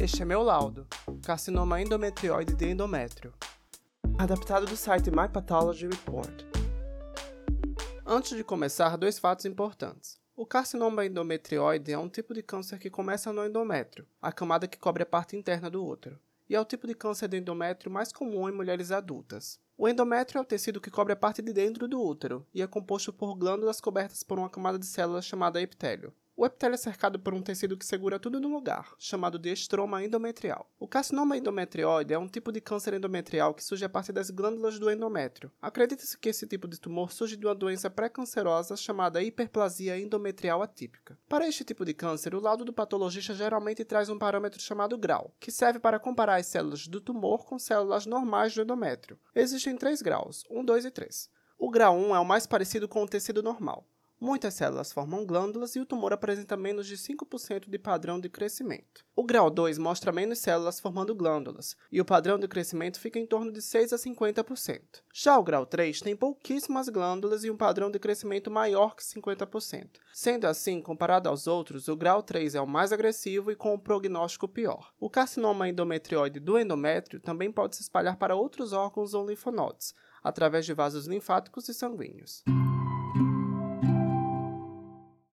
Este é meu laudo: carcinoma endometrioide de endométrio. Adaptado do site My Pathology Report. Antes de começar, dois fatos importantes. O carcinoma endometrioide é um tipo de câncer que começa no endométrio, a camada que cobre a parte interna do útero, e é o tipo de câncer do endométrio mais comum em mulheres adultas. O endométrio é o tecido que cobre a parte de dentro do útero e é composto por glândulas cobertas por uma camada de células chamada epitélio. O epitélio é cercado por um tecido que segura tudo no lugar, chamado de estroma endometrial. O carcinoma endometrioide é um tipo de câncer endometrial que surge a partir das glândulas do endométrio. Acredita-se que esse tipo de tumor surge de uma doença pré-cancerosa chamada hiperplasia endometrial atípica. Para este tipo de câncer, o laudo do patologista geralmente traz um parâmetro chamado grau, que serve para comparar as células do tumor com células normais do endométrio. Existem três graus, 1, 2 e 3. O grau 1 é o mais parecido com o tecido normal. Muitas células formam glândulas e o tumor apresenta menos de 5% de padrão de crescimento. O grau 2 mostra menos células formando glândulas, e o padrão de crescimento fica em torno de 6 a 50%. Já o grau 3 tem pouquíssimas glândulas e um padrão de crescimento maior que 50%. Sendo assim, comparado aos outros, o grau 3 é o mais agressivo e com o prognóstico pior. O carcinoma endometrioide do endométrio também pode se espalhar para outros órgãos ou linfonodos, através de vasos linfáticos e sanguíneos.